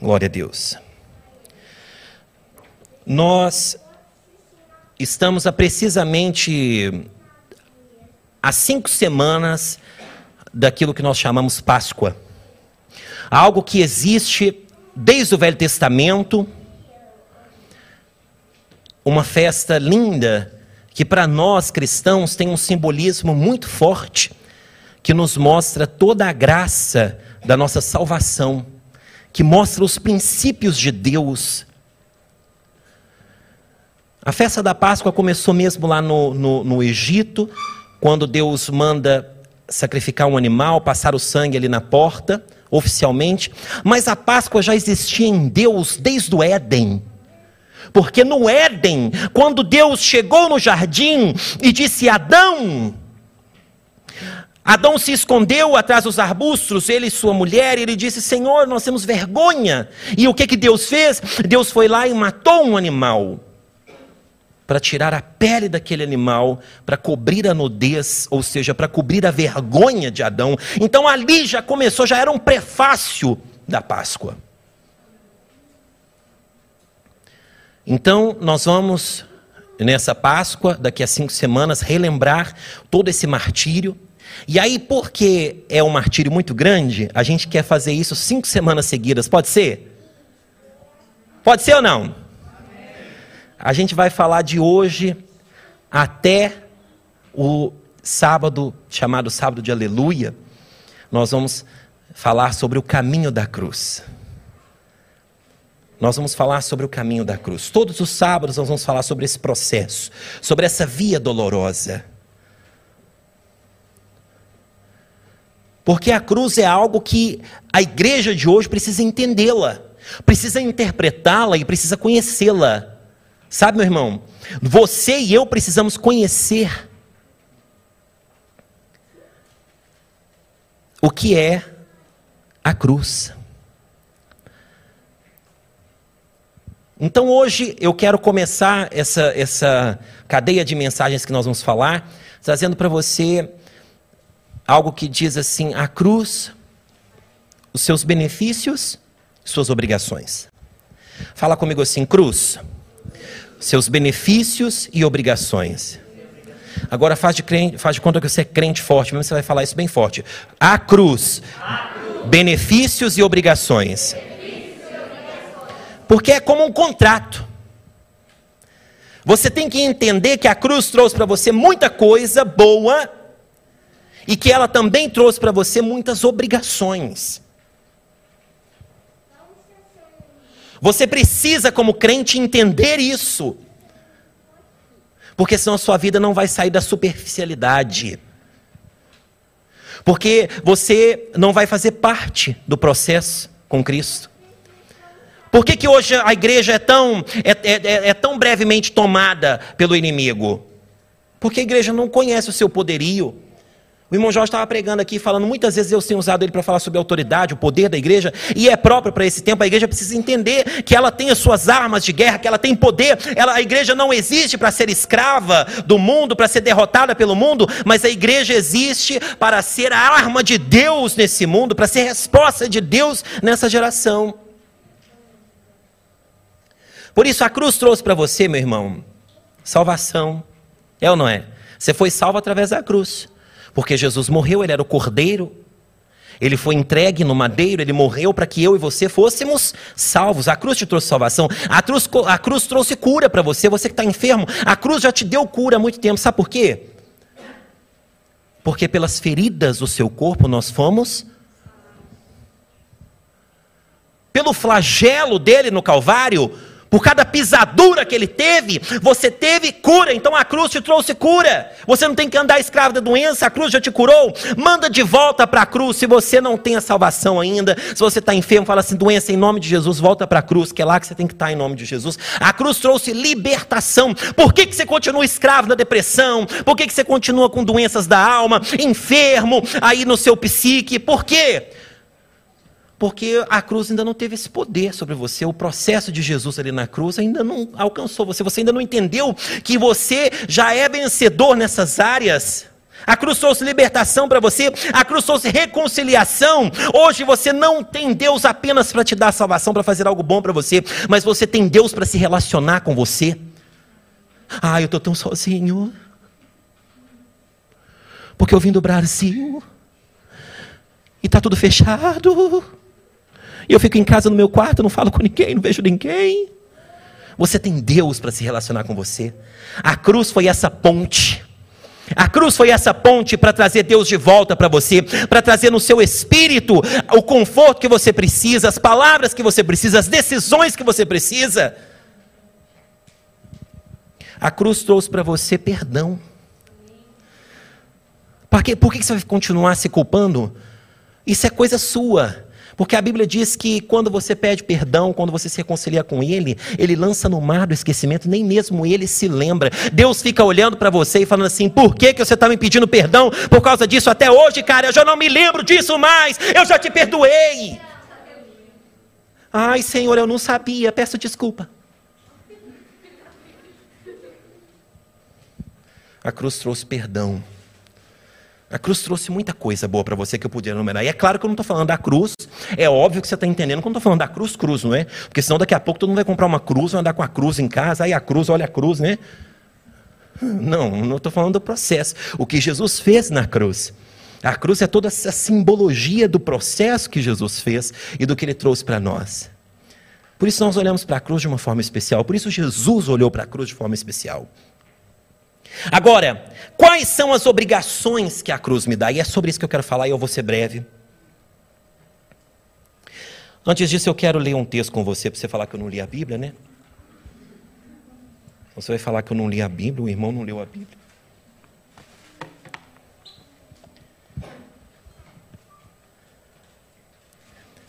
Glória a Deus. Nós estamos há precisamente há cinco semanas daquilo que nós chamamos Páscoa. Algo que existe desde o Velho Testamento, uma festa linda que para nós cristãos tem um simbolismo muito forte, que nos mostra toda a graça da nossa salvação, que mostra os princípios de Deus. A festa da Páscoa começou mesmo lá no, no, no Egito, quando Deus manda sacrificar um animal, passar o sangue ali na porta, oficialmente, mas a Páscoa já existia em Deus desde o Éden. Porque no Éden, quando Deus chegou no jardim e disse: Adão, Adão se escondeu atrás dos arbustos, ele e sua mulher, e ele disse: Senhor, nós temos vergonha. E o que, que Deus fez? Deus foi lá e matou um animal para tirar a pele daquele animal, para cobrir a nudez, ou seja, para cobrir a vergonha de Adão. Então ali já começou, já era um prefácio da Páscoa. Então nós vamos, nessa Páscoa, daqui a cinco semanas, relembrar todo esse martírio. E aí, porque é um martírio muito grande, a gente quer fazer isso cinco semanas seguidas. Pode ser? Pode ser ou não? A gente vai falar de hoje até o sábado, chamado Sábado de Aleluia. Nós vamos falar sobre o caminho da cruz. Nós vamos falar sobre o caminho da cruz. Todos os sábados nós vamos falar sobre esse processo, sobre essa via dolorosa. Porque a cruz é algo que a igreja de hoje precisa entendê-la, precisa interpretá-la e precisa conhecê-la. Sabe, meu irmão, você e eu precisamos conhecer o que é a cruz. Então hoje eu quero começar essa, essa cadeia de mensagens que nós vamos falar, trazendo para você algo que diz assim: a cruz, os seus benefícios, suas obrigações. Fala comigo assim: cruz seus benefícios e obrigações. Agora faz de, crente, faz de conta que você é crente forte, mesmo você vai falar isso bem forte. A cruz, benefícios e obrigações. Porque é como um contrato. Você tem que entender que a cruz trouxe para você muita coisa boa e que ela também trouxe para você muitas obrigações. Você precisa, como crente, entender isso. Porque senão a sua vida não vai sair da superficialidade. Porque você não vai fazer parte do processo com Cristo. Por que, que hoje a igreja é tão, é, é, é tão brevemente tomada pelo inimigo? Porque a igreja não conhece o seu poderio. O irmão Jorge estava pregando aqui, falando muitas vezes eu tenho usado ele para falar sobre a autoridade, o poder da igreja, e é próprio para esse tempo. A igreja precisa entender que ela tem as suas armas de guerra, que ela tem poder. Ela, a igreja não existe para ser escrava do mundo, para ser derrotada pelo mundo, mas a igreja existe para ser a arma de Deus nesse mundo, para ser resposta de Deus nessa geração. Por isso a cruz trouxe para você, meu irmão, salvação. É ou não é? Você foi salvo através da cruz. Porque Jesus morreu, ele era o cordeiro. Ele foi entregue no madeiro, ele morreu para que eu e você fôssemos salvos. A cruz te trouxe salvação. A cruz, a cruz trouxe cura para você, você que está enfermo. A cruz já te deu cura há muito tempo. Sabe por quê? Porque pelas feridas do seu corpo nós fomos. Pelo flagelo dele no Calvário, por cada pisadura que ele teve, você teve cura. Então a cruz te trouxe cura. Você não tem que andar escravo da doença, a cruz já te curou. Manda de volta para a cruz. Se você não tem a salvação ainda, se você está enfermo, fala assim: doença em nome de Jesus, volta para a cruz, que é lá que você tem que estar tá em nome de Jesus. A cruz trouxe libertação. Por que, que você continua escravo da depressão? Por que, que você continua com doenças da alma, enfermo aí no seu psique? Por quê? Porque a cruz ainda não teve esse poder sobre você, o processo de Jesus ali na cruz ainda não alcançou você, você ainda não entendeu que você já é vencedor nessas áreas. A cruz trouxe libertação para você, a cruz trouxe reconciliação. Hoje você não tem Deus apenas para te dar salvação, para fazer algo bom para você, mas você tem Deus para se relacionar com você. Ah, eu estou tão sozinho. Porque eu vim do Brasil e está tudo fechado. Eu fico em casa no meu quarto, não falo com ninguém, não vejo ninguém. Você tem Deus para se relacionar com você. A cruz foi essa ponte. A cruz foi essa ponte para trazer Deus de volta para você, para trazer no seu espírito o conforto que você precisa, as palavras que você precisa, as decisões que você precisa. A cruz trouxe para você perdão. Por que, por que você vai continuar se culpando? Isso é coisa sua. Porque a Bíblia diz que quando você pede perdão, quando você se reconcilia com Ele, Ele lança no mar do esquecimento, nem mesmo Ele se lembra. Deus fica olhando para você e falando assim: por que, que você está me pedindo perdão por causa disso até hoje, cara? Eu já não me lembro disso mais, eu já te perdoei. Ai, Senhor, eu não sabia, peço desculpa. A cruz trouxe perdão. A cruz trouxe muita coisa boa para você que eu podia enumerar. E é claro que eu não estou falando da cruz. É óbvio que você está entendendo quando estou falando da cruz, cruz, não é? Porque senão daqui a pouco todo mundo vai comprar uma cruz, vai andar com a cruz em casa, aí a cruz, olha a cruz, né? Não, não estou falando do processo. O que Jesus fez na cruz. A cruz é toda essa simbologia do processo que Jesus fez e do que ele trouxe para nós. Por isso nós olhamos para a cruz de uma forma especial. Por isso Jesus olhou para a cruz de forma especial. Agora, quais são as obrigações que a cruz me dá? E é sobre isso que eu quero falar e eu vou ser breve. Antes disso, eu quero ler um texto com você, para você falar que eu não li a Bíblia, né? Você vai falar que eu não li a Bíblia, o irmão não leu a Bíblia.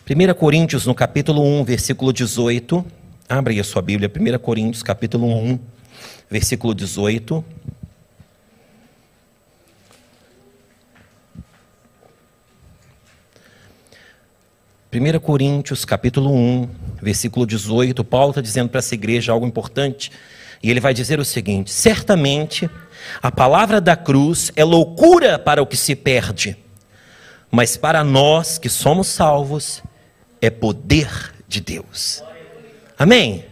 Primeira Coríntios, no capítulo 1, versículo 18. Abre aí a sua Bíblia, 1 Coríntios, capítulo 1, versículo 18. 1 Coríntios, capítulo 1, versículo 18, Paulo está dizendo para essa igreja algo importante. E ele vai dizer o seguinte: certamente a palavra da cruz é loucura para o que se perde, mas para nós que somos salvos, é poder de Deus. Amém?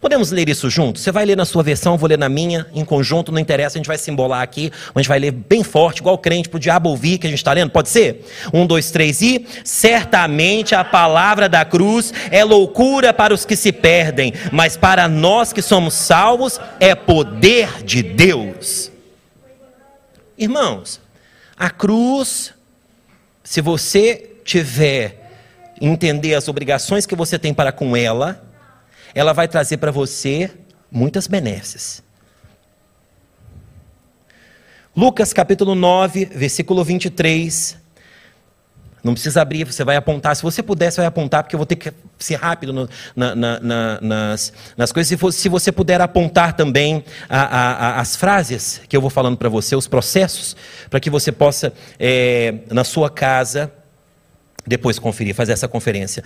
Podemos ler isso junto? Você vai ler na sua versão, eu vou ler na minha, em conjunto, não interessa, a gente vai se embolar aqui, a gente vai ler bem forte, igual crente, para o diabo ouvir que a gente está lendo, pode ser? Um, dois, três e. Certamente a palavra da cruz é loucura para os que se perdem, mas para nós que somos salvos é poder de Deus. Irmãos, a cruz, se você tiver entender as obrigações que você tem para com ela, ela vai trazer para você muitas benesses. Lucas capítulo 9, versículo 23. Não precisa abrir, você vai apontar. Se você puder, você vai apontar, porque eu vou ter que ser rápido no, na, na, na, nas, nas coisas. Se, for, se, você puder apontar também a, a, a, as frases que eu vou falando para você, os processos, para que você possa, é, na sua casa, depois conferir, fazer essa conferência.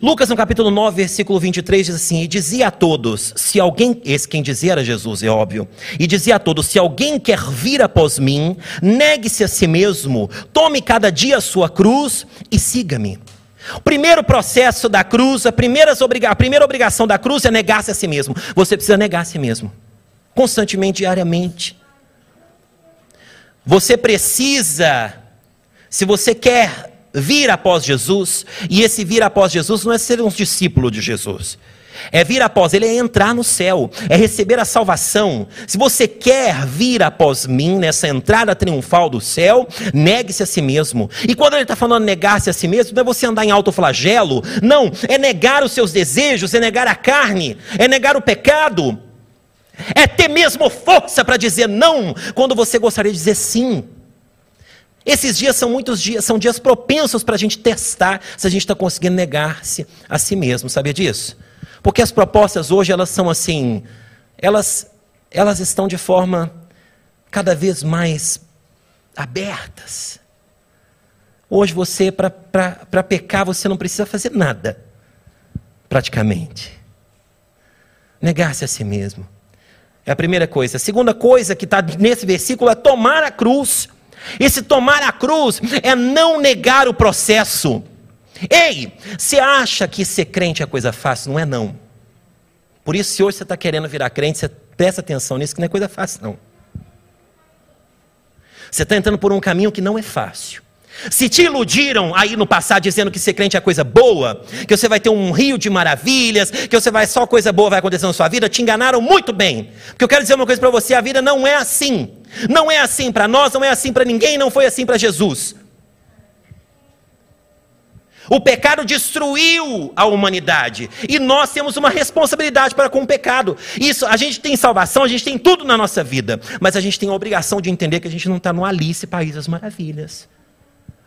Lucas, no capítulo 9, versículo 23, diz assim: E dizia a todos: Se alguém, esse quem dizia era Jesus, é óbvio, e dizia a todos: Se alguém quer vir após mim, negue-se a si mesmo, tome cada dia a sua cruz e siga-me. O primeiro processo da cruz, a primeira, a primeira obrigação da cruz é negar-se a si mesmo. Você precisa negar a si mesmo, constantemente, diariamente. Você precisa, se você quer vir após Jesus, e esse vir após Jesus não é ser um discípulo de Jesus. É vir após ele, é entrar no céu, é receber a salvação. Se você quer vir após mim nessa entrada triunfal do céu, negue-se a si mesmo. E quando ele está falando negar-se a si mesmo, não é você andar em alto flagelo, não, é negar os seus desejos, é negar a carne, é negar o pecado, é ter mesmo força para dizer não quando você gostaria de dizer sim. Esses dias são muitos dias, são dias propensos para a gente testar se a gente está conseguindo negar-se a si mesmo, sabia disso? Porque as propostas hoje elas são assim, elas, elas estão de forma cada vez mais abertas. Hoje você, para pecar, você não precisa fazer nada, praticamente. Negar-se a si mesmo. É a primeira coisa. A segunda coisa que está nesse versículo é tomar a cruz. Esse tomar a cruz é não negar o processo. Ei, você acha que ser crente é coisa fácil? Não é não. Por isso, se hoje você está querendo virar crente, você presta atenção nisso, que não é coisa fácil, não. Você está entrando por um caminho que não é fácil. Se te iludiram aí no passado dizendo que ser crente é coisa boa, que você vai ter um rio de maravilhas, que você vai só coisa boa vai acontecer na sua vida, te enganaram muito bem. Porque eu quero dizer uma coisa para você, a vida não é assim. Não é assim para nós, não é assim para ninguém, não foi assim para Jesus. O pecado destruiu a humanidade e nós temos uma responsabilidade para com o pecado. Isso, a gente tem salvação, a gente tem tudo na nossa vida, mas a gente tem a obrigação de entender que a gente não está no Alice País das Maravilhas.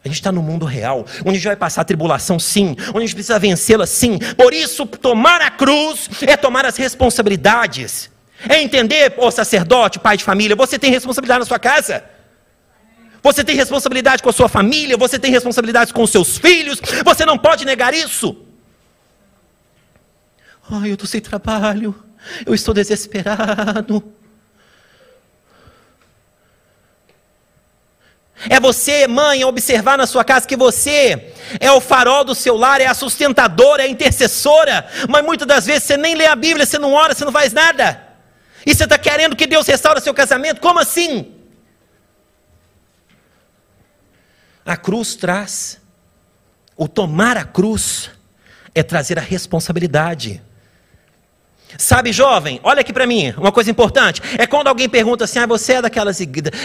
A gente está no mundo real, onde a gente vai passar tribulação, sim, onde a gente precisa vencê-la, sim. Por isso, tomar a cruz é tomar as responsabilidades. É entender, ô sacerdote, pai de família, você tem responsabilidade na sua casa. Você tem responsabilidade com a sua família, você tem responsabilidade com os seus filhos, você não pode negar isso. Ai, eu estou sem trabalho, eu estou desesperado. É você, mãe, observar na sua casa que você é o farol do seu lar, é a sustentadora, é a intercessora, mas muitas das vezes você nem lê a Bíblia, você não ora, você não faz nada. E você está querendo que Deus restaure seu casamento? Como assim? A cruz traz, o tomar a cruz é trazer a responsabilidade. Sabe, jovem, olha aqui para mim, uma coisa importante. É quando alguém pergunta assim: ah, você é daquelas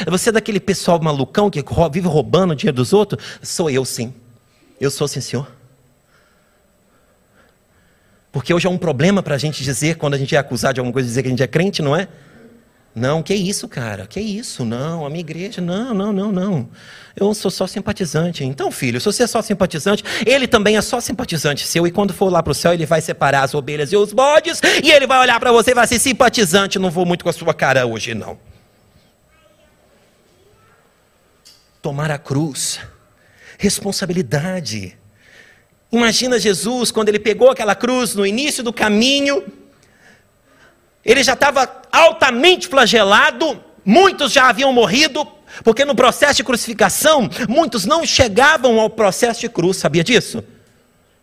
você é daquele pessoal malucão que vive roubando o dinheiro dos outros? Sou eu sim. Eu sou sim, senhor. Porque hoje é um problema para a gente dizer, quando a gente é acusado de alguma coisa, dizer que a gente é crente, não é? Não, que isso, cara? Que isso? Não, a minha igreja, não, não, não, não. Eu sou só simpatizante. Então, filho, se você é só simpatizante, ele também é só simpatizante seu. E quando for lá para o céu, ele vai separar as ovelhas e os bodes. E ele vai olhar para você e vai ser simpatizante. Não vou muito com a sua cara hoje, não. Tomar a cruz. Responsabilidade. Imagina Jesus quando ele pegou aquela cruz no início do caminho ele já estava altamente flagelado, muitos já haviam morrido, porque no processo de crucificação, muitos não chegavam ao processo de cruz, sabia disso?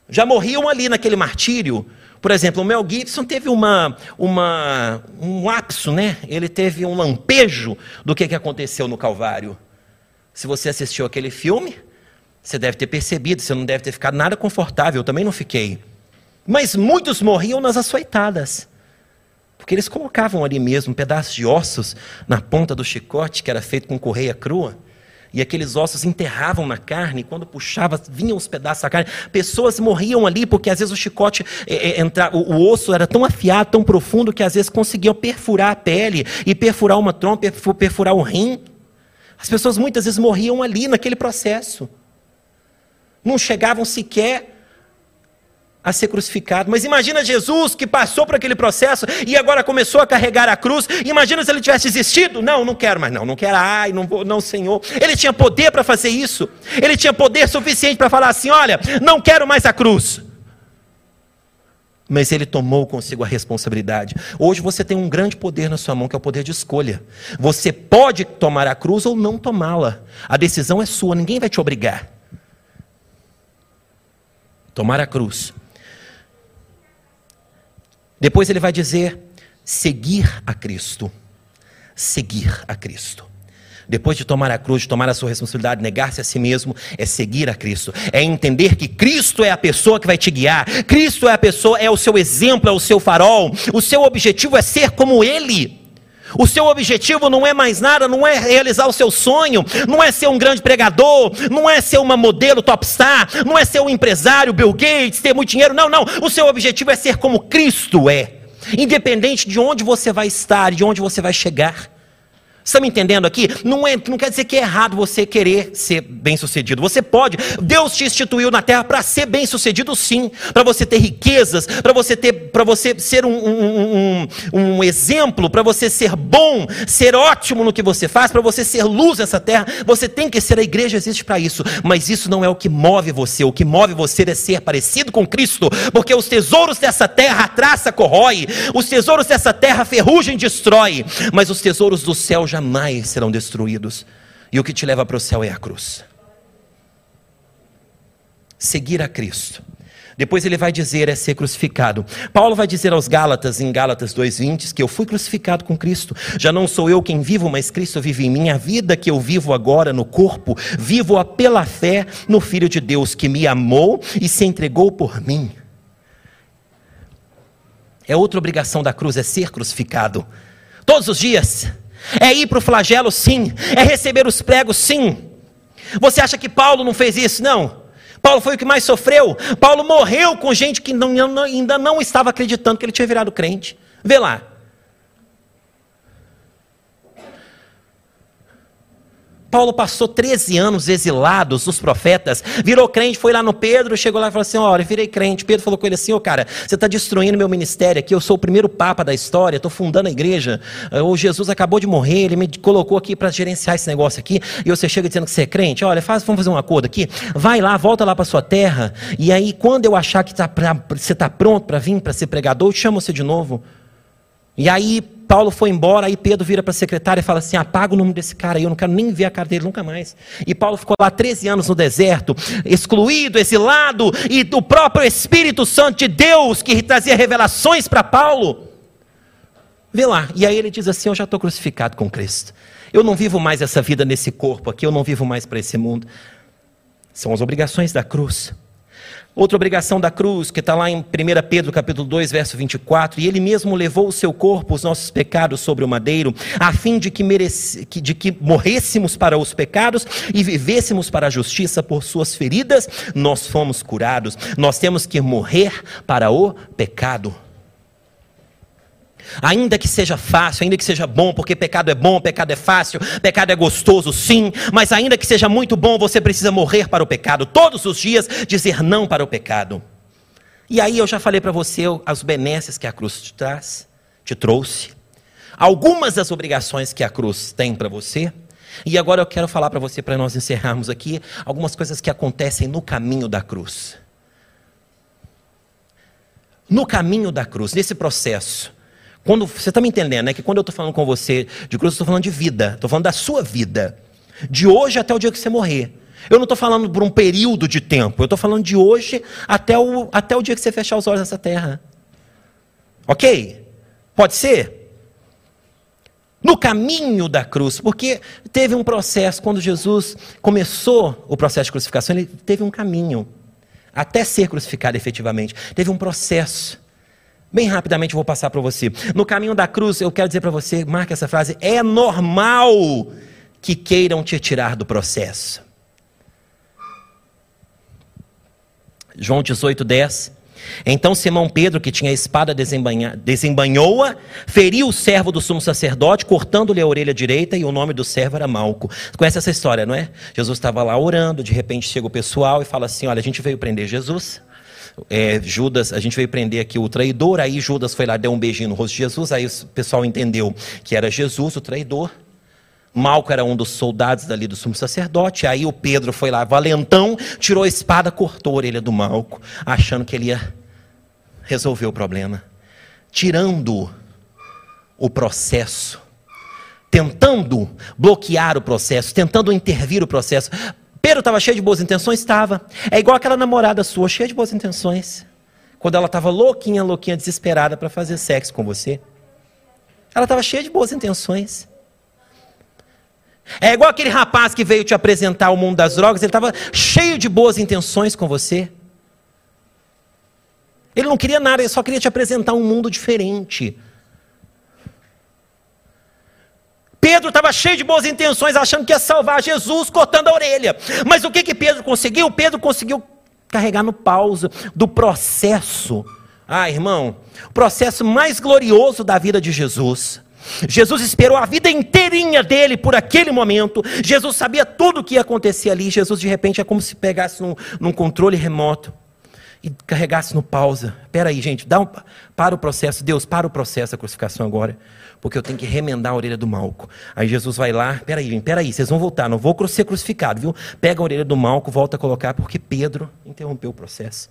Já morriam ali naquele martírio. Por exemplo, o Mel Gibson teve uma, uma, um lapso, né? Ele teve um lampejo do que, que aconteceu no Calvário. Se você assistiu aquele filme, você deve ter percebido, você não deve ter ficado nada confortável, eu também não fiquei. Mas muitos morriam nas açoitadas. Porque eles colocavam ali mesmo um pedaço de ossos na ponta do chicote, que era feito com correia crua. E aqueles ossos enterravam na carne, e quando puxava, vinham os pedaços da carne. Pessoas morriam ali porque às vezes o chicote, é, é, entra, o, o, osso era tão afiado, tão profundo, que às vezes conseguiam perfurar a pele e perfurar uma trompa, perfurar o rim. As pessoas muitas vezes morriam ali naquele processo. Não chegavam sequer a ser crucificado. Mas imagina Jesus que passou por aquele processo e agora começou a carregar a cruz. Imagina se ele tivesse desistido. Não, não quero mais não, não quero. Ai, não vou, não, Senhor. Ele tinha poder para fazer isso. Ele tinha poder suficiente para falar assim: "Olha, não quero mais a cruz". Mas ele tomou consigo a responsabilidade. Hoje você tem um grande poder na sua mão, que é o poder de escolha. Você pode tomar a cruz ou não tomá-la. A decisão é sua, ninguém vai te obrigar. Tomar a cruz depois ele vai dizer: seguir a Cristo. Seguir a Cristo. Depois de tomar a cruz, de tomar a sua responsabilidade, negar-se a si mesmo, é seguir a Cristo. É entender que Cristo é a pessoa que vai te guiar. Cristo é a pessoa, é o seu exemplo, é o seu farol. O seu objetivo é ser como Ele. O seu objetivo não é mais nada, não é realizar o seu sonho, não é ser um grande pregador, não é ser uma modelo topstar, não é ser um empresário, Bill Gates, ter muito dinheiro. Não, não. O seu objetivo é ser como Cristo é. Independente de onde você vai estar, de onde você vai chegar. Está me entendendo aqui? Não, é, não quer dizer que é errado você querer ser bem sucedido. Você pode. Deus te instituiu na terra para ser bem sucedido, sim. Para você ter riquezas, para você ter, para você ser um, um, um, um exemplo, para você ser bom, ser ótimo no que você faz, para você ser luz nessa terra. Você tem que ser. A igreja existe para isso. Mas isso não é o que move você. O que move você é ser parecido com Cristo. Porque os tesouros dessa terra a traça corrói. Os tesouros dessa terra ferrugem destrói. Mas os tesouros do céu jamais serão destruídos. E o que te leva para o céu é a cruz. Seguir a Cristo. Depois ele vai dizer é ser crucificado. Paulo vai dizer aos Gálatas, em Gálatas 2:20, que eu fui crucificado com Cristo. Já não sou eu quem vivo, mas Cristo vive em mim. A vida que eu vivo agora no corpo, vivo-a pela fé no Filho de Deus que me amou e se entregou por mim. É outra obrigação da cruz, é ser crucificado. Todos os dias. É ir para o flagelo, sim. É receber os pregos, sim. Você acha que Paulo não fez isso? Não. Paulo foi o que mais sofreu. Paulo morreu com gente que não, ainda não estava acreditando que ele tinha virado crente. Vê lá. Paulo passou 13 anos exilados dos profetas, virou crente, foi lá no Pedro, chegou lá e falou assim: Olha, virei crente. Pedro falou com ele assim: Ô oh, cara, você está destruindo meu ministério aqui, eu sou o primeiro papa da história, estou fundando a igreja. O Jesus acabou de morrer, ele me colocou aqui para gerenciar esse negócio aqui, e você chega dizendo que você é crente. Olha, faz, vamos fazer um acordo aqui, vai lá, volta lá para sua terra, e aí quando eu achar que tá pra, você está pronto para vir para ser pregador, eu chamo você de novo. E aí Paulo foi embora, aí Pedro vira para a secretária e fala assim: apaga o nome desse cara aí, eu não quero nem ver a cara dele nunca mais. E Paulo ficou lá 13 anos no deserto, excluído, exilado, e o próprio Espírito Santo de Deus que trazia revelações para Paulo. Vê lá, e aí ele diz assim: Eu já estou crucificado com Cristo. Eu não vivo mais essa vida nesse corpo aqui, eu não vivo mais para esse mundo. São as obrigações da cruz. Outra obrigação da cruz, que está lá em 1 Pedro capítulo 2, verso 24, e ele mesmo levou o seu corpo, os nossos pecados, sobre o madeiro, a fim de que, merece, de que morrêssemos para os pecados e vivêssemos para a justiça por suas feridas, nós fomos curados. Nós temos que morrer para o pecado. Ainda que seja fácil, ainda que seja bom, porque pecado é bom, pecado é fácil, pecado é gostoso, sim, mas ainda que seja muito bom, você precisa morrer para o pecado, todos os dias dizer não para o pecado. E aí eu já falei para você as benesses que a cruz te traz, te trouxe, algumas das obrigações que a cruz tem para você, e agora eu quero falar para você, para nós encerrarmos aqui, algumas coisas que acontecem no caminho da cruz. No caminho da cruz, nesse processo, quando, você está me entendendo, né? Que quando eu estou falando com você de cruz, eu estou falando de vida. Estou falando da sua vida. De hoje até o dia que você morrer. Eu não estou falando por um período de tempo. Eu estou falando de hoje até o, até o dia que você fechar os olhos nessa terra. Ok? Pode ser? No caminho da cruz, porque teve um processo, quando Jesus começou o processo de crucificação, ele teve um caminho, até ser crucificado efetivamente. Teve um processo. Bem rapidamente vou passar para você. No caminho da cruz, eu quero dizer para você, marque essa frase: é normal que queiram te tirar do processo. João 18, 10. Então Simão Pedro, que tinha a espada, desembanhou-a, feriu o servo do sumo sacerdote, cortando-lhe a orelha direita, e o nome do servo era Malco. Conhece essa história, não é? Jesus estava lá orando, de repente chega o pessoal e fala assim: Olha, a gente veio prender Jesus é, Judas, a gente veio prender aqui o traidor, aí Judas foi lá, deu um beijinho no rosto de Jesus, aí o pessoal entendeu que era Jesus, o traidor. Malco era um dos soldados dali do sumo sacerdote, aí o Pedro foi lá, valentão, tirou a espada, cortou a orelha do Malco, achando que ele ia resolver o problema. Tirando o processo, tentando bloquear o processo, tentando intervir o processo. Pedro estava cheio de boas intenções? Estava. É igual aquela namorada sua, cheia de boas intenções. Quando ela estava louquinha, louquinha, desesperada para fazer sexo com você. Ela estava cheia de boas intenções. É igual aquele rapaz que veio te apresentar o mundo das drogas, ele estava cheio de boas intenções com você. Ele não queria nada, ele só queria te apresentar um mundo diferente. Pedro estava cheio de boas intenções, achando que ia salvar Jesus cortando a orelha. Mas o que que Pedro conseguiu? Pedro conseguiu carregar no pausa do processo. Ah, irmão, o processo mais glorioso da vida de Jesus Jesus esperou a vida inteirinha dele por aquele momento. Jesus sabia tudo o que ia acontecer ali. Jesus, de repente, é como se pegasse num, num controle remoto e carregasse no pausa. Espera aí, gente, dá um, para o processo. Deus, para o processo da crucificação agora, porque eu tenho que remendar a orelha do Malco. Aí Jesus vai lá, espera aí, espera aí, vocês vão voltar, não vou ser crucificado, viu? Pega a orelha do Malco, volta a colocar, porque Pedro interrompeu o processo.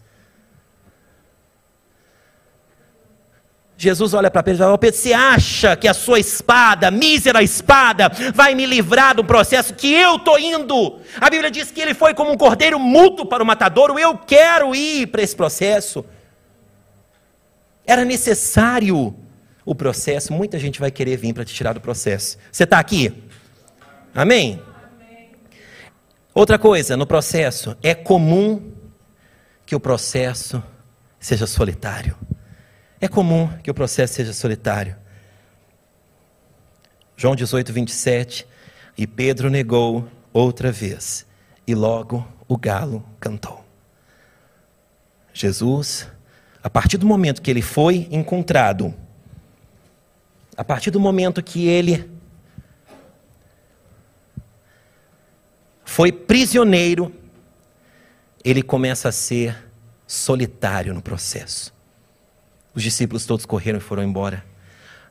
Jesus olha para Pedro e fala: Pedro, você acha que a sua espada, mísera espada, vai me livrar do processo que eu estou indo? A Bíblia diz que ele foi como um cordeiro mudo para o matadouro. Eu quero ir para esse processo. Era necessário o processo. Muita gente vai querer vir para te tirar do processo. Você está aqui? Amém? Amém? Outra coisa, no processo, é comum que o processo seja solitário. É comum que o processo seja solitário. João 18, 27. E Pedro negou outra vez, e logo o galo cantou. Jesus, a partir do momento que ele foi encontrado, a partir do momento que ele foi prisioneiro, ele começa a ser solitário no processo. Os discípulos todos correram e foram embora.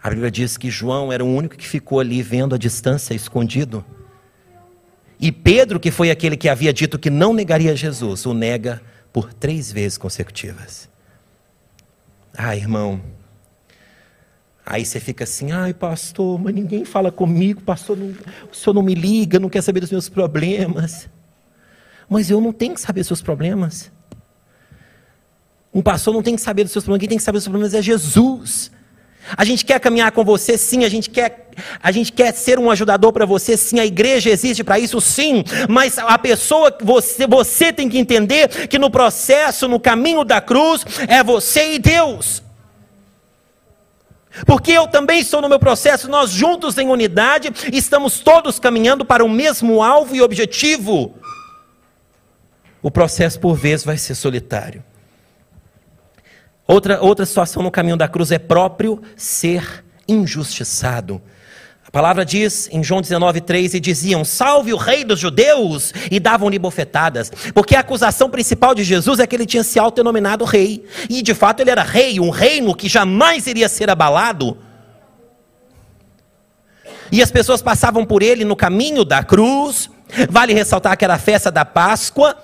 A Bíblia diz que João era o único que ficou ali vendo a distância, escondido. E Pedro, que foi aquele que havia dito que não negaria Jesus, o nega por três vezes consecutivas. Ah, irmão. Aí você fica assim, ai pastor, mas ninguém fala comigo, pastor, não, o senhor não me liga, não quer saber dos meus problemas. Mas eu não tenho que saber dos seus problemas. Um pastor não tem que saber dos seus problemas, quem tem que saber dos seus problemas é Jesus. A gente quer caminhar com você, sim. A gente quer, a gente quer ser um ajudador para você, sim. A igreja existe para isso, sim. Mas a pessoa, você, você tem que entender que no processo, no caminho da cruz, é você e Deus. Porque eu também estou no meu processo, nós juntos em unidade, estamos todos caminhando para o mesmo alvo e objetivo. O processo, por vezes, vai ser solitário. Outra, outra situação no caminho da cruz é próprio ser injustiçado. A palavra diz em João 19,3: e diziam: Salve o rei dos judeus! E davam-lhe bofetadas, porque a acusação principal de Jesus é que ele tinha se autodenominado rei, e de fato ele era rei, um reino que jamais iria ser abalado. E as pessoas passavam por ele no caminho da cruz, vale ressaltar que era a festa da Páscoa.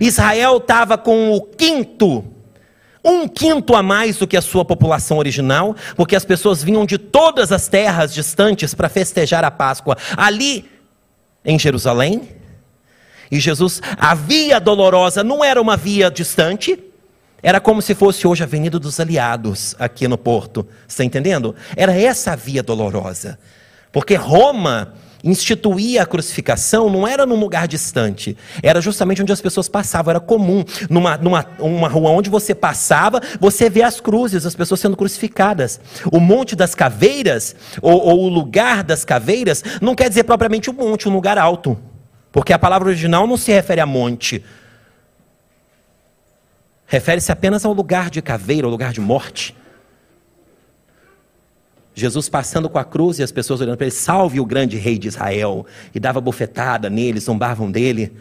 Israel estava com o quinto um quinto a mais do que a sua população original, porque as pessoas vinham de todas as terras distantes para festejar a Páscoa ali em Jerusalém. E Jesus, a via dolorosa não era uma via distante, era como se fosse hoje a Avenida dos Aliados, aqui no Porto. Está entendendo? Era essa a via dolorosa. Porque Roma instituía a crucificação não era num lugar distante, era justamente onde as pessoas passavam, era comum. Numa, numa uma rua onde você passava, você vê as cruzes, as pessoas sendo crucificadas. O Monte das Caveiras, ou, ou o lugar das caveiras, não quer dizer propriamente um monte, um lugar alto. Porque a palavra original não se refere a monte. Refere-se apenas ao lugar de caveira, ao lugar de morte. Jesus passando com a cruz e as pessoas olhando para ele, salve o grande rei de Israel, e dava bofetada nele, zombavam dele.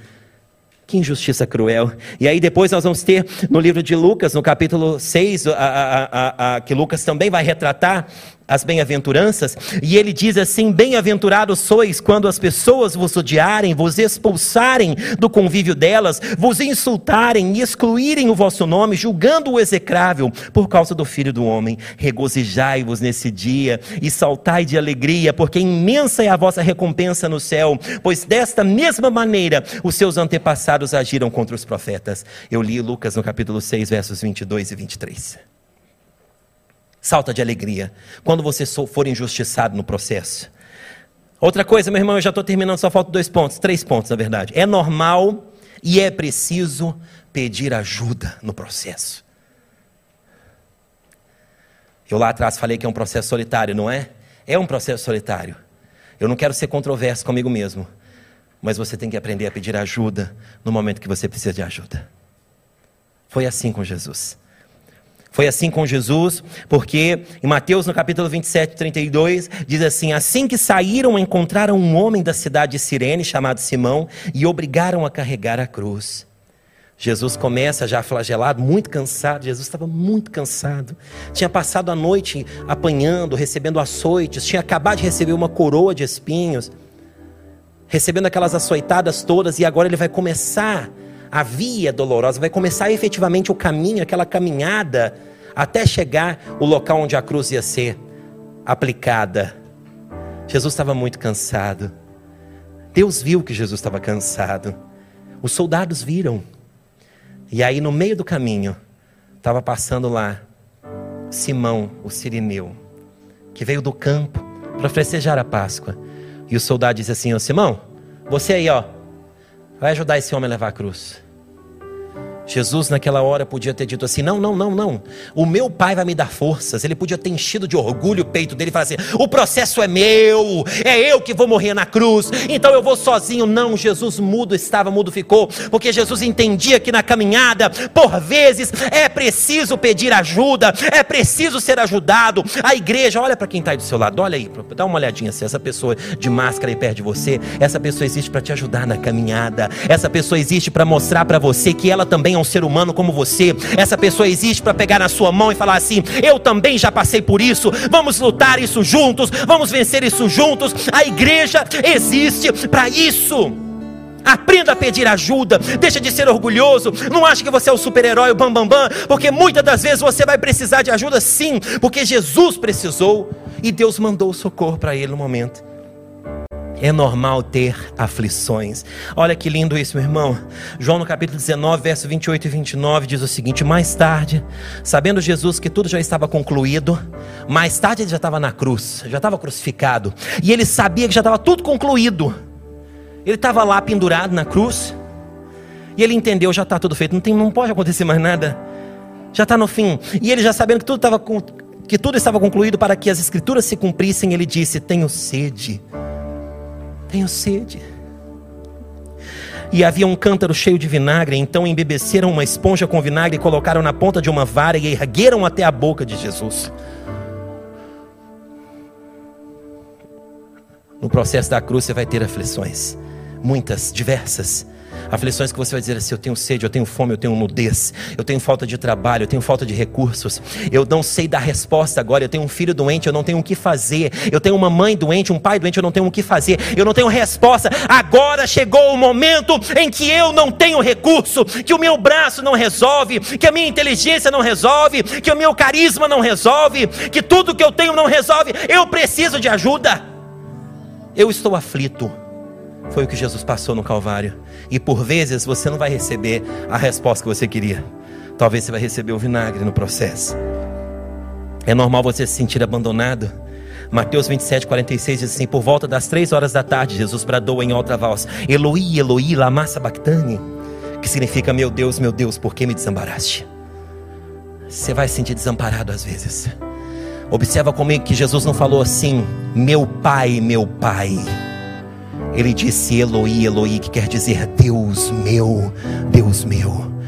Que injustiça cruel. E aí depois nós vamos ter no livro de Lucas, no capítulo 6, a, a, a, que Lucas também vai retratar as bem-aventuranças, e ele diz assim: Bem-aventurados sois quando as pessoas vos odiarem, vos expulsarem do convívio delas, vos insultarem e excluírem o vosso nome, julgando o execrável por causa do filho do homem. Regozijai-vos nesse dia e saltai de alegria, porque imensa é a vossa recompensa no céu, pois desta mesma maneira os seus antepassados agiram contra os profetas. Eu li Lucas no capítulo 6, versos 22 e 23. Salta de alegria quando você for injustiçado no processo. Outra coisa, meu irmão, eu já estou terminando, só faltam dois pontos, três pontos na verdade. É normal e é preciso pedir ajuda no processo. Eu lá atrás falei que é um processo solitário, não é? É um processo solitário. Eu não quero ser controverso comigo mesmo, mas você tem que aprender a pedir ajuda no momento que você precisa de ajuda. Foi assim com Jesus. Foi assim com Jesus, porque em Mateus, no capítulo 27, 32, diz assim: Assim que saíram, encontraram um homem da cidade de Sirene, chamado Simão, e obrigaram a carregar a cruz. Jesus começa já flagelado, muito cansado. Jesus estava muito cansado. Tinha passado a noite apanhando, recebendo açoites, tinha acabado de receber uma coroa de espinhos, recebendo aquelas açoitadas todas, e agora ele vai começar a via dolorosa, vai começar efetivamente o caminho, aquela caminhada, até chegar o local onde a cruz ia ser aplicada. Jesus estava muito cansado. Deus viu que Jesus estava cansado. Os soldados viram. E aí, no meio do caminho, estava passando lá Simão, o sirineu, que veio do campo para festejar a Páscoa. E o soldado disse assim: Ô Simão, você aí, ó, vai ajudar esse homem a levar a cruz. Jesus, naquela hora, podia ter dito assim: não, não, não, não. O meu pai vai me dar forças. Ele podia ter enchido de orgulho o peito dele e falar assim: o processo é meu, é eu que vou morrer na cruz, então eu vou sozinho. Não, Jesus mudo estava, mudo ficou, porque Jesus entendia que na caminhada, por vezes, é preciso pedir ajuda, é preciso ser ajudado. A igreja, olha para quem está aí do seu lado, olha aí, dá uma olhadinha se assim, essa pessoa de máscara aí perto de você, essa pessoa existe para te ajudar na caminhada, essa pessoa existe para mostrar para você que ela também é um ser humano como você. Essa pessoa existe para pegar na sua mão e falar assim: Eu também já passei por isso. Vamos lutar isso juntos. Vamos vencer isso juntos. A igreja existe para isso. Aprenda a pedir ajuda, deixa de ser orgulhoso. Não ache que você é o super-herói, o bambambam, bam, bam, porque muitas das vezes você vai precisar de ajuda, sim, porque Jesus precisou e Deus mandou o socorro para ele no momento. É normal ter aflições. Olha que lindo isso, meu irmão. João no capítulo 19, verso 28 e 29 diz o seguinte: Mais tarde, sabendo Jesus que tudo já estava concluído, mais tarde ele já estava na cruz, já estava crucificado, e ele sabia que já estava tudo concluído. Ele estava lá pendurado na cruz, e ele entendeu: já está tudo feito, não, tem, não pode acontecer mais nada, já está no fim. E ele já sabendo que tudo estava que tudo estava concluído para que as escrituras se cumprissem, ele disse: Tenho sede. Tenho sede. E havia um cântaro cheio de vinagre, então embebeceram uma esponja com vinagre e colocaram na ponta de uma vara e ergueram até a boca de Jesus. No processo da cruz você vai ter aflições, muitas, diversas. Aflições que você vai dizer assim: eu tenho sede, eu tenho fome, eu tenho nudez, eu tenho falta de trabalho, eu tenho falta de recursos, eu não sei dar resposta agora. Eu tenho um filho doente, eu não tenho o que fazer. Eu tenho uma mãe doente, um pai doente, eu não tenho o que fazer. Eu não tenho resposta. Agora chegou o momento em que eu não tenho recurso, que o meu braço não resolve, que a minha inteligência não resolve, que o meu carisma não resolve, que tudo que eu tenho não resolve. Eu preciso de ajuda. Eu estou aflito. Foi o que Jesus passou no Calvário. E por vezes você não vai receber a resposta que você queria. Talvez você vai receber o vinagre no processo. É normal você se sentir abandonado. Mateus 27, 46 diz assim: Por volta das três horas da tarde, Jesus bradou em outra voz: Eloi, Eloi, lama sabachthani. Que significa: Meu Deus, meu Deus, por que me desamparaste? Você vai se sentir desamparado às vezes. Observa comigo que Jesus não falou assim: Meu pai, meu pai. Ele disse Eloi, Eloi, que quer dizer Deus meu, Deus meu.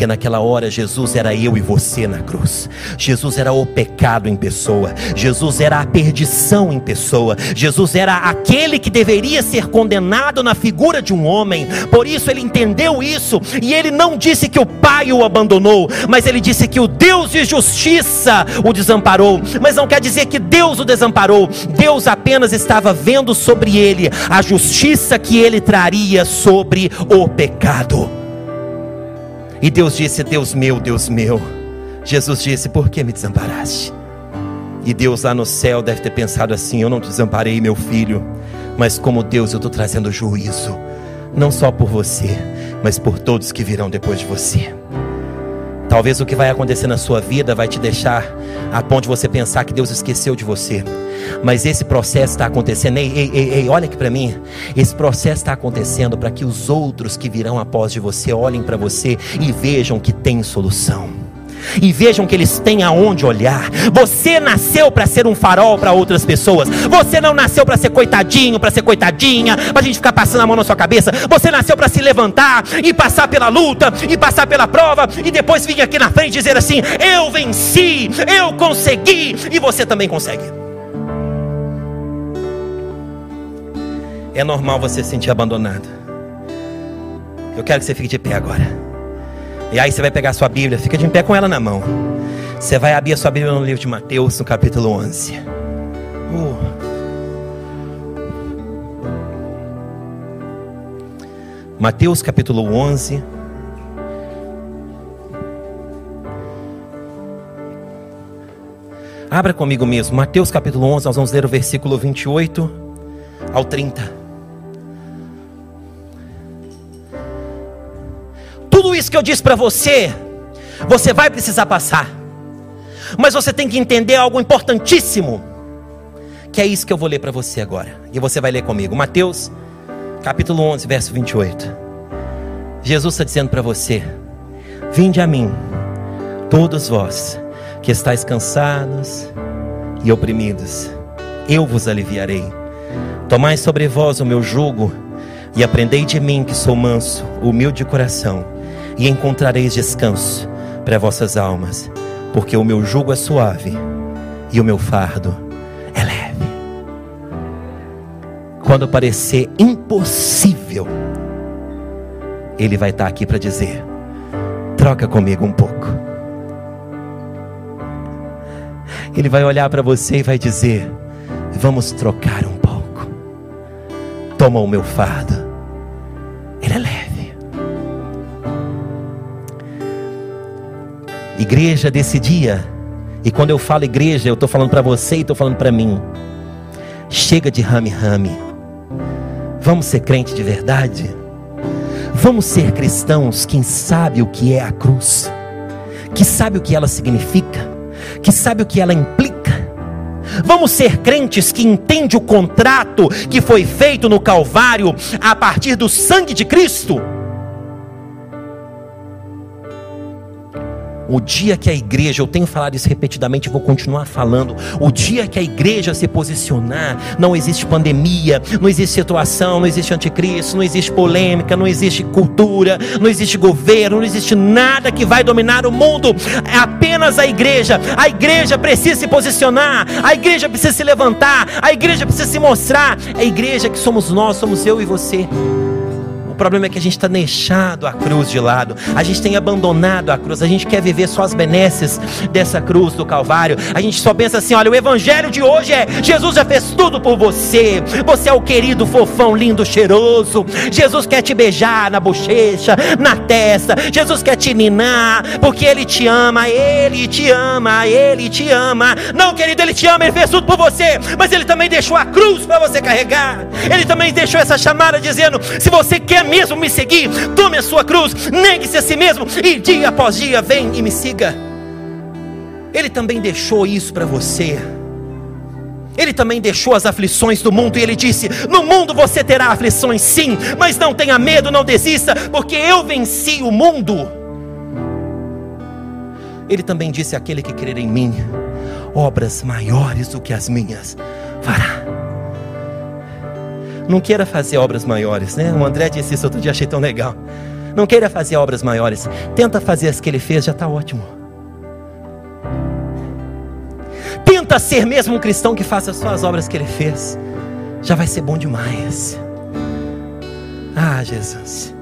Porque naquela hora Jesus era eu e você na cruz. Jesus era o pecado em pessoa. Jesus era a perdição em pessoa. Jesus era aquele que deveria ser condenado na figura de um homem. Por isso ele entendeu isso e ele não disse que o Pai o abandonou, mas ele disse que o Deus de justiça o desamparou. Mas não quer dizer que Deus o desamparou. Deus apenas estava vendo sobre ele a justiça que ele traria sobre o pecado. E Deus disse: Deus meu, Deus meu. Jesus disse: Por que me desamparaste? E Deus lá no céu deve ter pensado assim: Eu não desamparei meu filho, mas como Deus eu estou trazendo juízo, não só por você, mas por todos que virão depois de você. Talvez o que vai acontecer na sua vida vai te deixar a ponto de você pensar que Deus esqueceu de você. Mas esse processo está acontecendo. Ei, ei, ei, ei, olha aqui para mim. Esse processo está acontecendo para que os outros que virão após de você olhem para você e vejam que tem solução. E vejam que eles têm aonde olhar. Você nasceu para ser um farol para outras pessoas. Você não nasceu para ser coitadinho, para ser coitadinha, para a gente ficar passando a mão na sua cabeça. Você nasceu para se levantar e passar pela luta e passar pela prova e depois vir aqui na frente dizer assim: Eu venci, eu consegui e você também consegue. É normal você se sentir abandonado. Eu quero que você fique de pé agora. E aí você vai pegar a sua Bíblia, fica de pé com ela na mão. Você vai abrir a sua Bíblia no livro de Mateus, no capítulo 11. Uh. Mateus capítulo 11. Abra comigo mesmo, Mateus capítulo 11, nós vamos ler o versículo 28 ao 30. Tudo isso que eu disse para você, você vai precisar passar. Mas você tem que entender algo importantíssimo. Que é isso que eu vou ler para você agora. E você vai ler comigo. Mateus, capítulo 11, verso 28. Jesus está dizendo para você: Vinde a mim, todos vós que estáis cansados e oprimidos, eu vos aliviarei. Tomai sobre vós o meu jugo e aprendei de mim que sou manso, humilde de coração e encontrareis descanso para vossas almas, porque o meu jugo é suave e o meu fardo é leve. Quando parecer impossível, Ele vai estar aqui para dizer: troca comigo um pouco. Ele vai olhar para você e vai dizer: vamos trocar um pouco. Toma o meu fardo, Igreja desse dia, e quando eu falo igreja, eu estou falando para você e estou falando para mim. Chega de rame-rame. Vamos ser crente de verdade? Vamos ser cristãos que sabe o que é a cruz, que sabe o que ela significa, que sabe o que ela implica. Vamos ser crentes que entende o contrato que foi feito no Calvário a partir do sangue de Cristo. O dia que a igreja, eu tenho falado isso repetidamente vou continuar falando. O dia que a igreja se posicionar, não existe pandemia, não existe situação, não existe anticristo, não existe polêmica, não existe cultura, não existe governo, não existe nada que vai dominar o mundo. É apenas a igreja. A igreja precisa se posicionar, a igreja precisa se levantar, a igreja precisa se mostrar. É a igreja que somos nós, somos eu e você problema é que a gente está deixado a cruz de lado, a gente tem abandonado a cruz, a gente quer viver só as benesses dessa cruz do Calvário. A gente só pensa assim: olha, o evangelho de hoje é Jesus já fez tudo por você, você é o querido, fofão, lindo, cheiroso. Jesus quer te beijar na bochecha, na testa, Jesus quer te ninar, porque Ele te ama, Ele te ama, Ele te ama. Não, querido, Ele te ama, Ele fez tudo por você, mas Ele também deixou a cruz para você carregar, Ele também deixou essa chamada dizendo: se você quer mesmo me seguir, tome a sua cruz, negue-se a si mesmo e dia após dia vem e me siga. Ele também deixou isso para você. Ele também deixou as aflições do mundo e ele disse: No mundo você terá aflições, sim, mas não tenha medo, não desista, porque eu venci o mundo. Ele também disse: Aquele que crer em mim, obras maiores do que as minhas fará. Não queira fazer obras maiores, né? O André disse isso outro dia, achei tão legal. Não queira fazer obras maiores. Tenta fazer as que ele fez, já está ótimo. Tenta ser mesmo um cristão que faça só as obras que ele fez. Já vai ser bom demais. Ah, Jesus.